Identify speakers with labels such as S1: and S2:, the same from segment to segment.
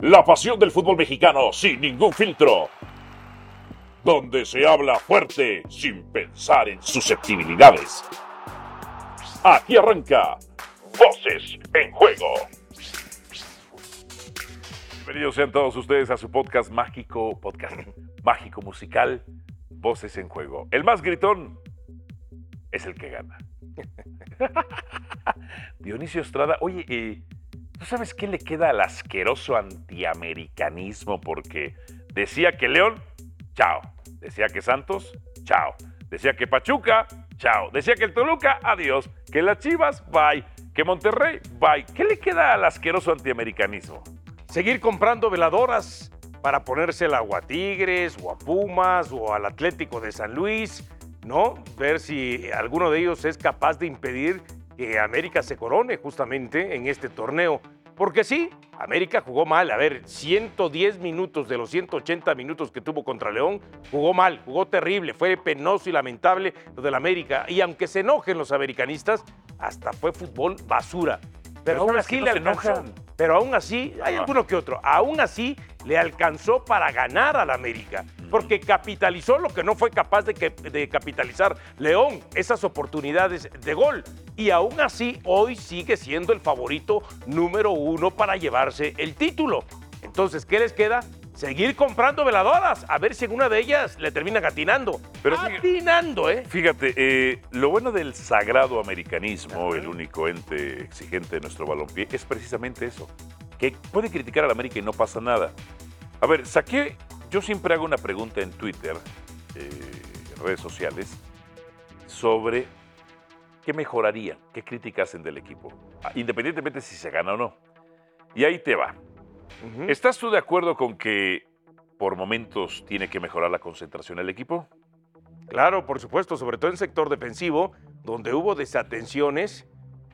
S1: La pasión del fútbol mexicano sin ningún filtro. Donde se habla fuerte sin pensar en susceptibilidades. Aquí arranca Voces en Juego. Bienvenidos sean todos ustedes a su podcast mágico, podcast mágico musical, Voces en Juego. El más gritón es el que gana. Dionisio Estrada, oye, eh, ¿tú sabes qué le queda al asqueroso antiamericanismo? Porque decía que León, chao. Decía que Santos, chao. Decía que Pachuca, chao. Decía que el Toluca, adiós. Que las Chivas, bye. Que Monterrey, bye. ¿Qué le queda al asqueroso antiamericanismo?
S2: Seguir comprando veladoras para ponérsela o a Tigres, o a Pumas, o al Atlético de San Luis, ¿no? Ver si alguno de ellos es capaz de impedir que América se corone justamente en este torneo. Porque sí, América jugó mal. A ver, 110 minutos de los 180 minutos que tuvo contra León, jugó mal, jugó terrible, fue penoso y lamentable lo del América. Y aunque se enojen los americanistas, hasta fue fútbol basura. Pero, aún
S1: ¿sabes
S2: así
S1: no
S2: le alcanzó. Pero aún así, hay alguno que otro, aún así le alcanzó para ganar al América. Porque capitalizó lo que no fue capaz de, que- de capitalizar León, esas oportunidades de gol. Y aún así, hoy sigue siendo el favorito número uno para llevarse el título. Entonces, ¿qué les queda? Seguir comprando veladoras, a ver si en una de ellas le terminan atinando.
S1: Pero sí-
S2: atinando, ¿eh?
S1: Fíjate, eh, lo bueno del sagrado americanismo, el único ente exigente de nuestro balompié, es precisamente eso. Que puede criticar a la América y no pasa nada. A ver, saqué, yo siempre hago una pregunta en Twitter, eh, redes sociales, sobre qué mejoraría, qué críticas hacen del equipo, ah, independientemente si se gana o no. Y ahí te va. ¿Estás tú de acuerdo con que por momentos tiene que mejorar la concentración del equipo?
S2: Claro, por supuesto, sobre todo en sector defensivo, donde hubo desatenciones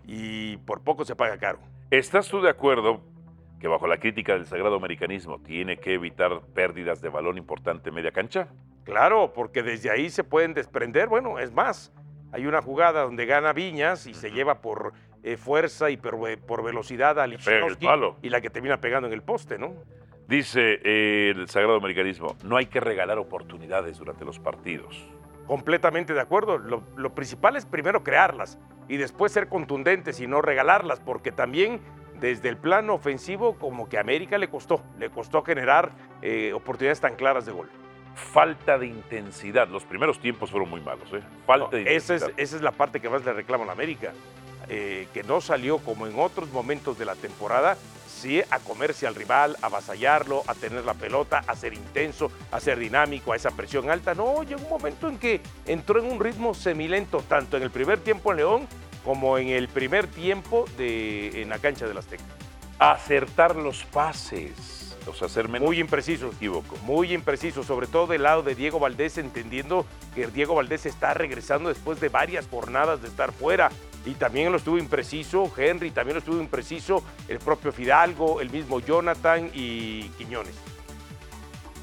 S2: y por poco se paga caro.
S1: ¿Estás tú de acuerdo que bajo la crítica del sagrado americanismo tiene que evitar pérdidas de balón importante en media cancha?
S2: Claro, porque desde ahí se pueden desprender. Bueno, es más, hay una jugada donde gana Viñas y se lleva por eh, fuerza y por, ve- por velocidad a Lichnowsky y la que termina pegando en el poste, ¿no?
S1: Dice eh, el sagrado americanismo, no hay que regalar oportunidades durante los partidos.
S2: Completamente de acuerdo. Lo, lo principal es primero crearlas y después ser contundentes y no regalarlas, porque también desde el plano ofensivo como que a América le costó, le costó generar eh, oportunidades tan claras de gol.
S1: Falta de intensidad. Los primeros tiempos fueron muy malos, ¿eh? Falta de
S2: No, esa, es,
S1: intensidad.
S2: esa es la parte que más le reclamo a la América, eh, que no salió como en otros momentos de la temporada, sí a comerse al rival, a avasallarlo, a tener la pelota, a ser intenso, a ser dinámico, a esa presión alta. No, llegó un momento en que entró en un ritmo semilento, tanto en el primer tiempo en León como en el primer tiempo de, en la cancha del Azteca.
S1: Acertar los pases. O sea, ser menos
S2: Muy impreciso.
S1: equívoco.
S2: Muy impreciso, sobre todo del lado de Diego Valdés, entendiendo que Diego Valdés está regresando después de varias jornadas de estar fuera. Y también lo estuvo impreciso Henry, también lo estuvo impreciso el propio Fidalgo, el mismo Jonathan y Quiñones.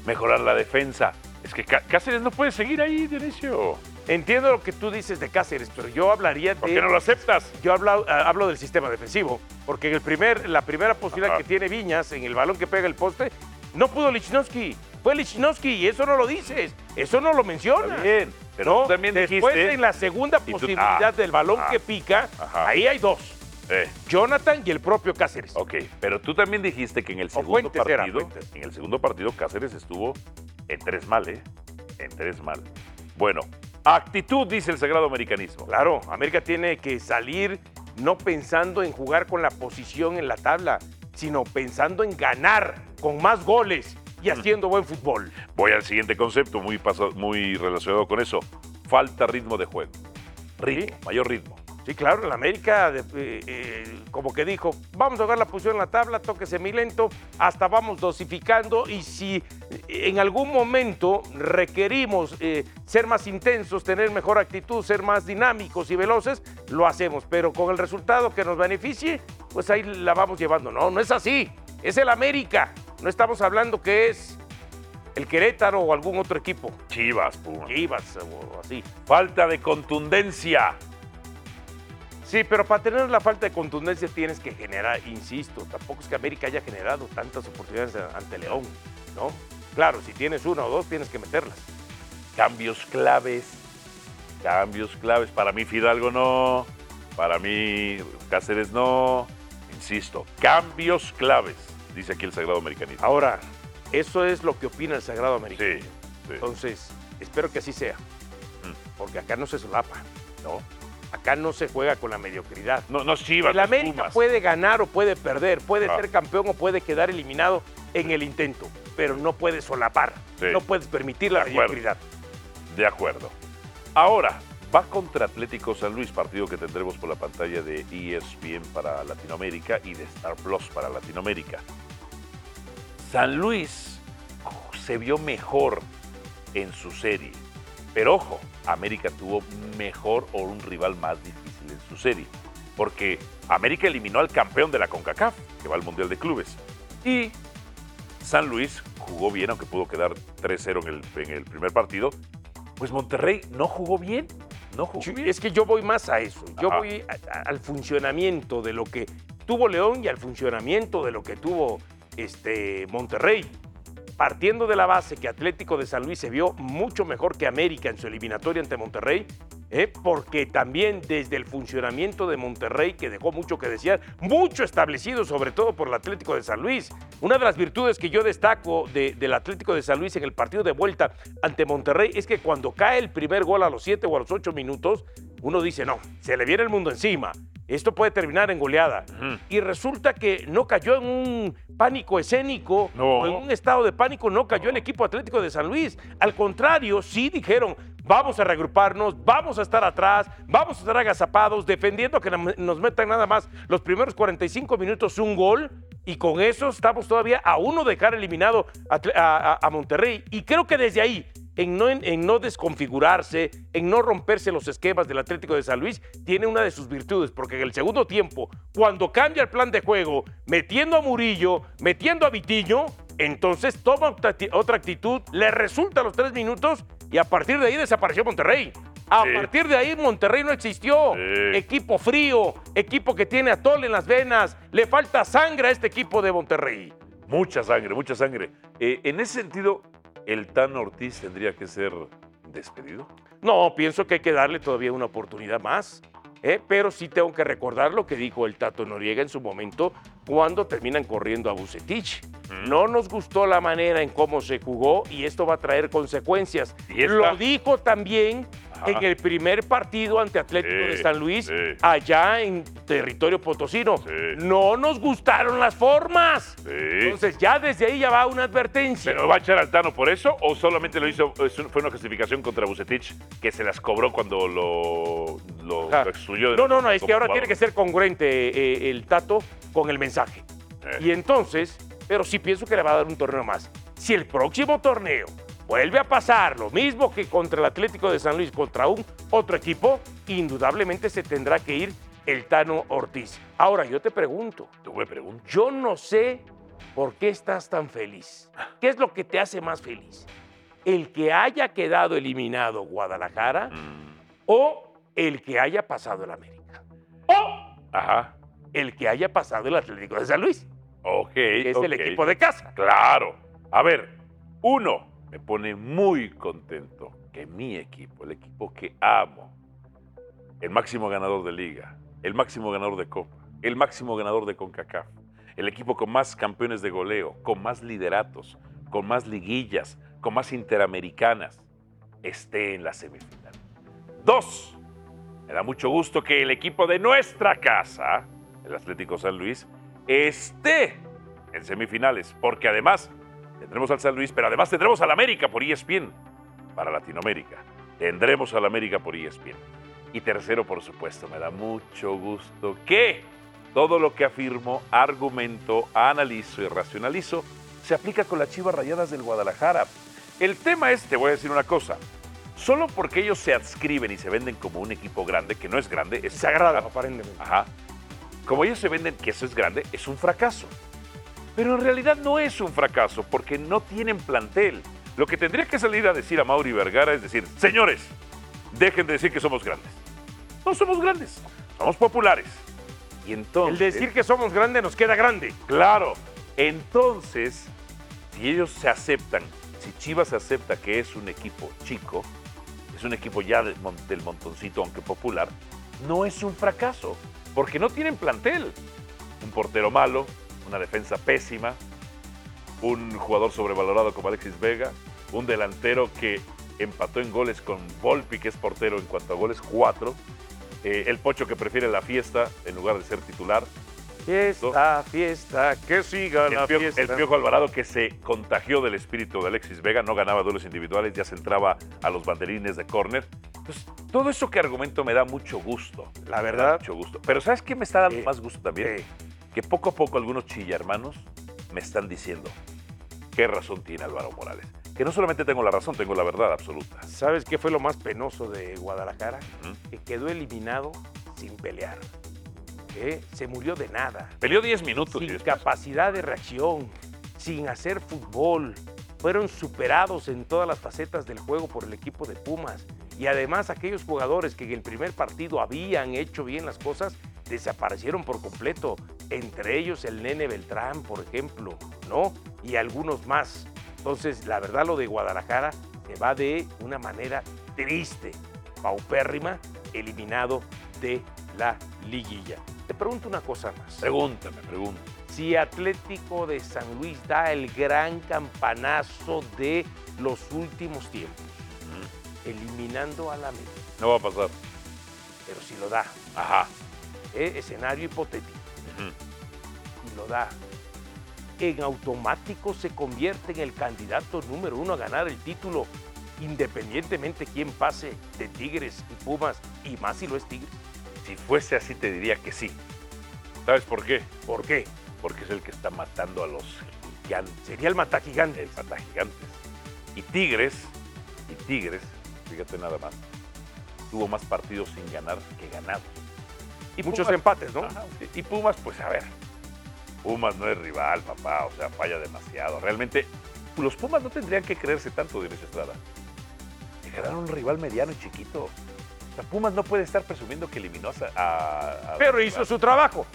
S1: Mejorar la defensa. Es que Cá- Cáceres no puede seguir ahí, Dionisio.
S2: Entiendo lo que tú dices de Cáceres, pero yo hablaría
S1: ¿Por
S2: de.
S1: qué no lo aceptas?
S2: Yo hablo, ah, hablo del sistema defensivo, porque en el primer, la primera posibilidad
S1: Ajá.
S2: que tiene Viñas en el balón que pega el poste, no pudo Lichnowsky. Fue Lichnowsky y eso no lo dices, eso no lo mencionas.
S1: Bien, pero
S2: No,
S1: tú también
S2: después
S1: dijiste-
S2: en la segunda
S1: tú-
S2: posibilidad
S1: ah,
S2: del balón
S1: ah,
S2: que pica,
S1: ajá.
S2: ahí hay dos.
S1: Eh,
S2: Jonathan y el propio Cáceres.
S1: ok, pero tú también dijiste que en el segundo
S2: Fuentes
S1: partido, en el segundo partido Cáceres estuvo en tres mal, ¿eh? En tres mal. Bueno, actitud, dice el sagrado americanismo.
S2: Claro, América tiene que salir no pensando en jugar con la posición en la tabla, sino pensando en ganar con más goles y haciendo buen fútbol.
S1: Voy al siguiente concepto, muy, paso- muy relacionado con eso. Falta ritmo de juego. Ritmo,
S2: Sí.
S1: mayor ritmo.
S2: Sí, claro, en la América, de- eh, eh, como que dijo, vamos a jugar la posición en la tabla, toque semilento, hasta vamos dosificando y si en algún momento requerimos eh, ser más intensos, tener mejor actitud, ser más dinámicos y veloces, lo hacemos, pero con el resultado que nos beneficie, pues ahí la vamos llevando. No, no es así, es el América, no estamos hablando que es el Querétaro o algún otro equipo,
S1: Chivas.
S2: Chivas o así.
S1: Falta de contundencia.
S2: Sí, pero para tener la falta de contundencia tienes que generar, insisto, tampoco es que América haya generado tantas oportunidades ante León, ¿no? Claro, si tienes una o dos, tienes que meterlas.
S1: Cambios claves, cambios claves. Para mí Fidalgo no, para mí Cáceres no. Insisto, cambios claves, dice aquí el Sagrado Americanismo.
S2: Ahora, eso es lo que opina el Sagrado Americanismo.
S1: Sí, sí.
S2: Entonces, espero que así sea,
S1: Mm.
S2: porque acá no se solapa,
S1: ¿No?
S2: Acá no se juega con la mediocridad.
S1: No, no Chivas,
S2: El
S1: no
S2: América
S1: Pumas.
S2: puede ganar o puede perder, puede
S1: Ah.
S2: ser campeón o puede quedar eliminado en el intento, pero no puede solapar,
S1: Sí.
S2: no puedes permitir la
S1: De
S2: mediocridad.
S1: De acuerdo. Ahora, va contra Atlético San Luis, partido que tendremos por la pantalla de ESPN para Latinoamérica y de Star Plus para Latinoamérica. San Luis se vio mejor en su serie, pero ojo, América tuvo mejor o un rival más difícil en su serie, porque América eliminó al campeón de la CONCACAF, que va al Mundial de Clubes, y San Luis jugó bien, aunque pudo quedar 3-0 en el, en el primer partido, pues Monterrey no jugó bien. No jugó bien.
S2: Es que yo voy más a eso. Yo
S1: Ajá.
S2: voy a- a- al funcionamiento de lo que tuvo León y al funcionamiento de lo que tuvo este Monterrey. Partiendo de la base que Atlético de San Luis se vio mucho mejor que América en su eliminatoria ante Monterrey, ¿eh? porque también desde el funcionamiento de Monterrey, que dejó mucho que desear, mucho establecido sobre todo por el Atlético de San Luis. Una de las virtudes que yo destaco de- del Atlético de San Luis en el partido de vuelta ante Monterrey es que cuando cae el primer gol a los 7 o a los 8 minutos, uno dice, no, se le viene el mundo encima. Esto puede terminar en goleada. Y resulta que no cayó en un pánico escénico
S1: No.
S2: o en un estado de pánico, no cayó el equipo Atlético de San Luis. Al contrario, sí dijeron, vamos a reagruparnos, vamos a estar atrás, vamos a estar agazapados, defendiendo que nos metan nada más los primeros 45 minutos un gol. Y con eso estamos todavía a uno de dejar eliminado a Monterrey. Y creo que desde ahí, en no, en, en no desconfigurarse, en no romperse los esquemas del Atlético de San Luis, tiene una de sus virtudes, porque en el segundo tiempo, cuando cambia el plan de juego, metiendo a Murillo, metiendo a Vitiño, entonces toma otra acti- otra actitud, le resulta a los tres minutos y a partir de ahí desapareció Monterrey. A
S1: Sí.
S2: partir de ahí Monterrey no existió.
S1: Sí.
S2: Equipo frío, equipo que tiene atol en las venas, le falta sangre a este equipo de Monterrey.
S1: Mucha sangre, mucha sangre. Eh, en ese sentido, ¿el Tan Ortiz tendría que ser despedido?
S2: No, pienso que hay que darle todavía una oportunidad más. ¿eh? Pero sí tengo que recordar lo que dijo el Tato Noriega en su momento cuando terminan corriendo a Bucetich. No nos gustó la manera en cómo se jugó y esto va a traer consecuencias.
S1: Y
S2: Lo dijo también. En el primer partido ante Atlético
S1: Sí,
S2: de San Luis,
S1: sí.
S2: allá en territorio potosino.
S1: Sí.
S2: No nos gustaron las formas. Entonces ya desde ahí ya va una advertencia.
S1: ¿Pero va a echar al Tano por eso o solamente lo hizo, fue una justificación contra Bucetich que se las cobró cuando lo, lo, lo excluyó? de
S2: No, no, no, es que ahora
S1: jugador?
S2: tiene que ser congruente eh, el Tato con el mensaje.
S1: Eh.
S2: Y entonces, pero sí pienso que le va a dar un torneo más. Si el próximo torneo vuelve a pasar lo mismo que contra el Atlético de San Luis, contra un otro equipo, indudablemente se tendrá que ir el Tano Ortiz. Ahora, yo te pregunto,
S1: Tú me preguntas.
S2: yo no sé por qué estás tan feliz. ¿Qué es lo que te hace más feliz? ¿El que haya quedado eliminado Guadalajara
S1: Mm,
S2: o el que haya pasado el América? O
S1: Ajá.
S2: el que haya pasado el Atlético de San Luis,
S1: Ok.
S2: que es el equipo de casa.
S1: Claro. A ver, uno, me pone muy contento que mi equipo, el equipo que amo, el máximo ganador de liga, el máximo ganador de copa, el máximo ganador de CONCACAF, el equipo con más campeones de goleo, con más lideratos, con más liguillas, con más interamericanas, esté en la semifinal. Dos, me da mucho gusto que el equipo de nuestra casa, el Atlético San Luis, esté en semifinales, porque además tendremos al San Luis, pero además tendremos al América por ESPN para Latinoamérica. Tendremos al América por ESPN. Y tercero, por supuesto, me da mucho gusto que todo lo que afirmo, argumento, analizo y racionalizo se aplica con las Chivas Rayadas del Guadalajara. El tema es, te voy a decir una cosa, solo porque ellos se adscriben y se venden como un equipo grande, que no es grande, es
S2: Sagrado, aparentemente.
S1: Ajá. Como ellos se venden que eso es grande, es un fracaso. Pero en realidad no es un fracaso porque no tienen plantel. Lo que tendría que salir a decir a Mauri Vergara es decir, señores, dejen de decir que somos grandes. No somos grandes. somos populares. Y entonces...
S2: El decir que somos grandes nos queda grande.
S1: Claro. Entonces, si ellos se aceptan, si Chivas se acepta que es un equipo chico, es un equipo ya del montoncito, aunque popular, no es un fracaso, porque no tienen plantel. Un portero malo, una defensa pésima, un jugador sobrevalorado como Alexis Vega, un delantero que empató en goles con Volpi, que es portero en cuanto a goles, cuatro. Eh, el Pocho que prefiere la fiesta en lugar de ser titular.
S2: Fiesta, fiesta, que siga la
S1: El
S2: fiesta.
S1: el Piojo Alvarado que se contagió del espíritu de Alexis Vega, no ganaba duelos individuales, ya se entraba a los banderines de córner. Entonces, todo eso que argumento me da mucho gusto.
S2: La
S1: Me da
S2: verdad.
S1: mucho gusto. Pero ¿sabes qué me está dando
S2: Sí.
S1: más gusto también?
S2: Sí.
S1: Que poco a poco algunos chillarmanos me están diciendo qué razón tiene Álvaro Morales. Que no solamente tengo la razón, tengo la verdad absoluta.
S2: ¿Sabes qué fue lo más penoso de Guadalajara? Que quedó eliminado sin pelear. ¿Eh? Se murió de nada.
S1: Peleó 10 minutos.
S2: sin capacidad de reacción, sin hacer fútbol. Fueron superados en todas las facetas del juego por el equipo de Pumas. Y además aquellos jugadores que en el primer partido habían hecho bien las cosas, desaparecieron por completo. Entre ellos el nene Beltrán, por ejemplo, ¿no? Y algunos más. Entonces, la verdad, lo de Guadalajara se va de una manera triste, paupérrima, eliminado de la liguilla. Te pregunto una cosa más.
S1: Pregúntame, pregúntame.
S2: Si Atlético de San Luis da el gran campanazo de los últimos tiempos, eliminando a la América,
S1: No va a pasar.
S2: pero si lo da,
S1: Ajá.
S2: ¿eh? escenario hipotético,
S1: Ujú.
S2: si lo da, en automático se convierte en el candidato número uno a ganar el título, independientemente quién pase de Tigres y Pumas, y más si lo es Tigres.
S1: Si fuese así, te diría que sí. ¿Sabes por qué?
S2: ¿Por qué?
S1: Porque es el que está matando a los gigantes.
S2: Sería el matagigante.
S1: el mata gigantes. Y Tigres, y Tigres, fíjate nada más, tuvo más partidos sin ganar que ganados.
S2: Y muchos
S1: Pumas-
S2: empates, ¿no?
S1: Ajá. Y Pumas, pues a ver, Pumas no es rival, papá, o sea, falla demasiado. Realmente, los Pumas no tendrían que creerse tanto, Dionisio Estrada. Que ganaron un rival mediano y chiquito. O sea, Pumas no puede estar presumiendo que eliminó a... a- a-
S2: Pero hizo su trabajo.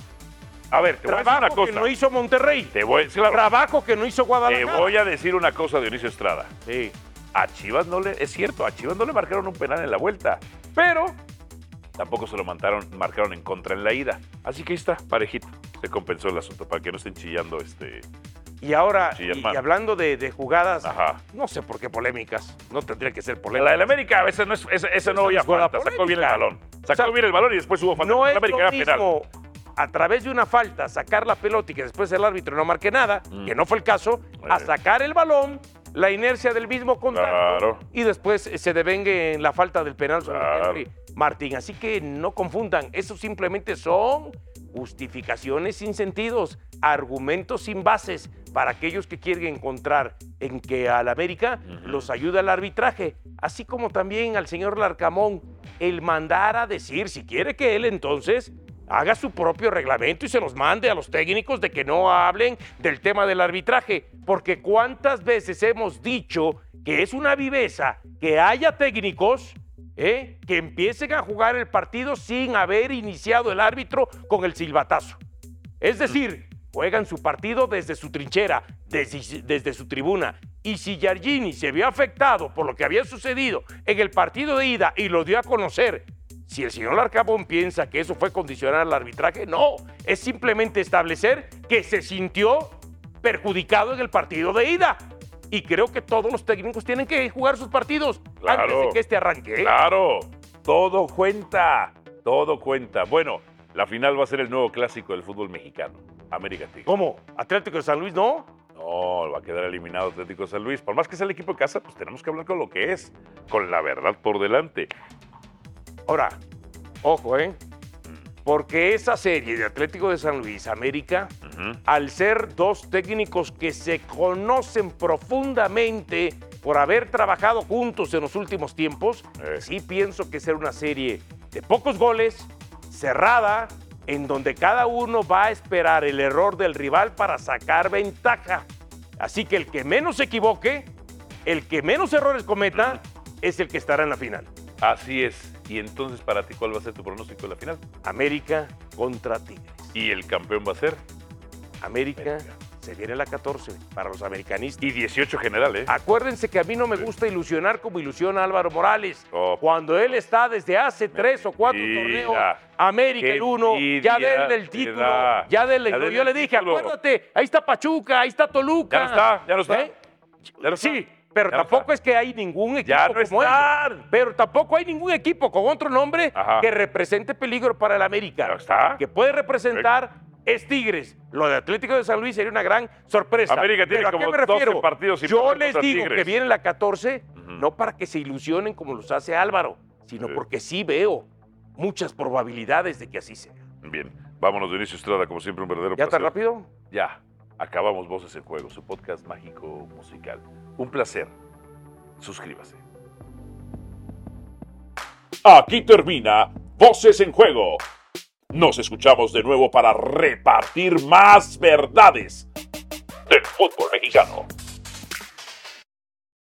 S1: A ver, te voy a decir una
S2: Trabajo que
S1: cosa.
S2: no hizo Monterrey.
S1: Te voy, claro,
S2: Trabajo que no hizo
S1: te
S2: Guadalajara.
S1: voy a decir una cosa, Dionisio Estrada.
S2: Sí.
S1: A Chivas no le, es cierto, a Chivas no le marcaron un penal en la vuelta, pero tampoco se lo marcaron, marcaron en contra en la ida. Así que ahí está, parejito. Se compensó el asunto para que no estén chillando este.
S2: Y ahora, y, hablando de, de jugadas,
S1: Ajá.
S2: no sé por qué polémicas. No tendría que ser
S1: La
S2: polémica.
S1: del América, a veces no es, ese, ese no
S2: jugada
S1: falta, sacó bien el balón. Sacó
S2: O sea,
S1: bien el balón y después hubo falta.
S2: No
S1: La
S2: es
S1: América
S2: lo
S1: era penal.
S2: a través de una falta sacar la pelota y que después el árbitro no marque nada,
S1: Mm.
S2: que no fue el caso, a
S1: Eh.
S2: sacar el balón, la inercia del mismo contacto
S1: Claro.
S2: y después se devengue en la falta del penal sobre
S1: Claro.
S2: Henry Martín. Así que no confundan, eso simplemente son justificaciones sin sentidos, argumentos sin bases para aquellos que quieren encontrar en que al América los ayuda el arbitraje, así como también al señor Larcamón el mandar a decir, si quiere que él entonces haga su propio reglamento y se los mande a los técnicos de que no hablen del tema del arbitraje, porque cuántas veces hemos dicho que es una viveza que haya técnicos ¿eh? que empiecen a jugar el partido sin haber iniciado el árbitro con el silbatazo. Es decir, juegan su partido desde su trinchera, desde, desde su tribuna. Y si Giardini se vio afectado por lo que había sucedido en el partido de ida y lo dio a conocer, si el señor Larcabón piensa que eso fue condicionar al arbitraje, no, es simplemente establecer que se sintió perjudicado en el partido de ida. Y creo que todos los técnicos tienen que jugar sus partidos
S1: Claro.
S2: antes de que este arranque. ¿eh?
S1: Claro, todo cuenta, todo cuenta. Bueno, la final va a ser el nuevo clásico del fútbol mexicano, América Tigres.
S2: ¿Cómo? ¿Atlético de San Luis no?
S1: No, va a quedar eliminado Atlético de San Luis. Por más que sea el equipo de casa, pues tenemos que hablar con lo que es, con la verdad por delante.
S2: Ahora, ojo, ¿eh? Porque esa serie de Atlético de San Luis, América, al ser dos técnicos que se conocen profundamente por haber trabajado juntos en los últimos tiempos,
S1: Eh.
S2: sí pienso que será una serie de pocos goles, cerrada, en donde cada uno va a esperar el error del rival para sacar ventaja. Así que el que menos se equivoque, el que menos errores cometa, es el que estará en la final.
S1: Así es. Y entonces, para ti, ¿cuál va a ser tu pronóstico de la final?
S2: América contra Tigres.
S1: ¿Y el campeón va a ser?
S2: América,
S1: América.
S2: se viene la 14 para los americanistas.
S1: Y 18 general, ¿eh?
S2: Acuérdense que a mí no me gusta ilusionar como ilusiona Álvaro Morales.
S1: Oh,
S2: Cuando él está desde hace tres o cuatro torneos, América
S1: Qué
S2: el uno, ya
S1: envidia
S2: denle el título, ya denle.
S1: Ya denle
S2: yo le dije,
S1: título.
S2: acuérdate, ahí está Pachuca, ahí está Toluca.
S1: Ya no está, ya no está.
S2: ¿Eh?
S1: Ya no está.
S2: Sí, pero
S1: Ya
S2: tampoco es que hay ningún equipo
S1: Ya no
S2: como. Pero tampoco hay ningún equipo con otro nombre
S1: Ajá.
S2: que represente peligro para el América.
S1: Está.
S2: Que puede representar es Tigres. Lo de Atlético de San Luis sería una gran sorpresa.
S1: América tiene
S2: ¿Pero a qué
S1: como
S2: me refiero?
S1: 12 partidos sin
S2: Yo les digo
S1: Tigres.
S2: que viene la 14,
S1: Ujú.
S2: no para que se ilusionen como los hace Álvaro, sino porque sí veo muchas probabilidades de que así sea.
S1: Bien, vámonos, Dionisio Estrada, como siempre, un verdadero
S2: ¿Ya tan
S1: placer.
S2: rápido?
S1: Ya, acabamos Voces en Juego, su podcast mágico musical. Un placer. Suscríbase. Aquí termina Voces en Juego. Nos escuchamos de nuevo para repartir más verdades del fútbol mexicano.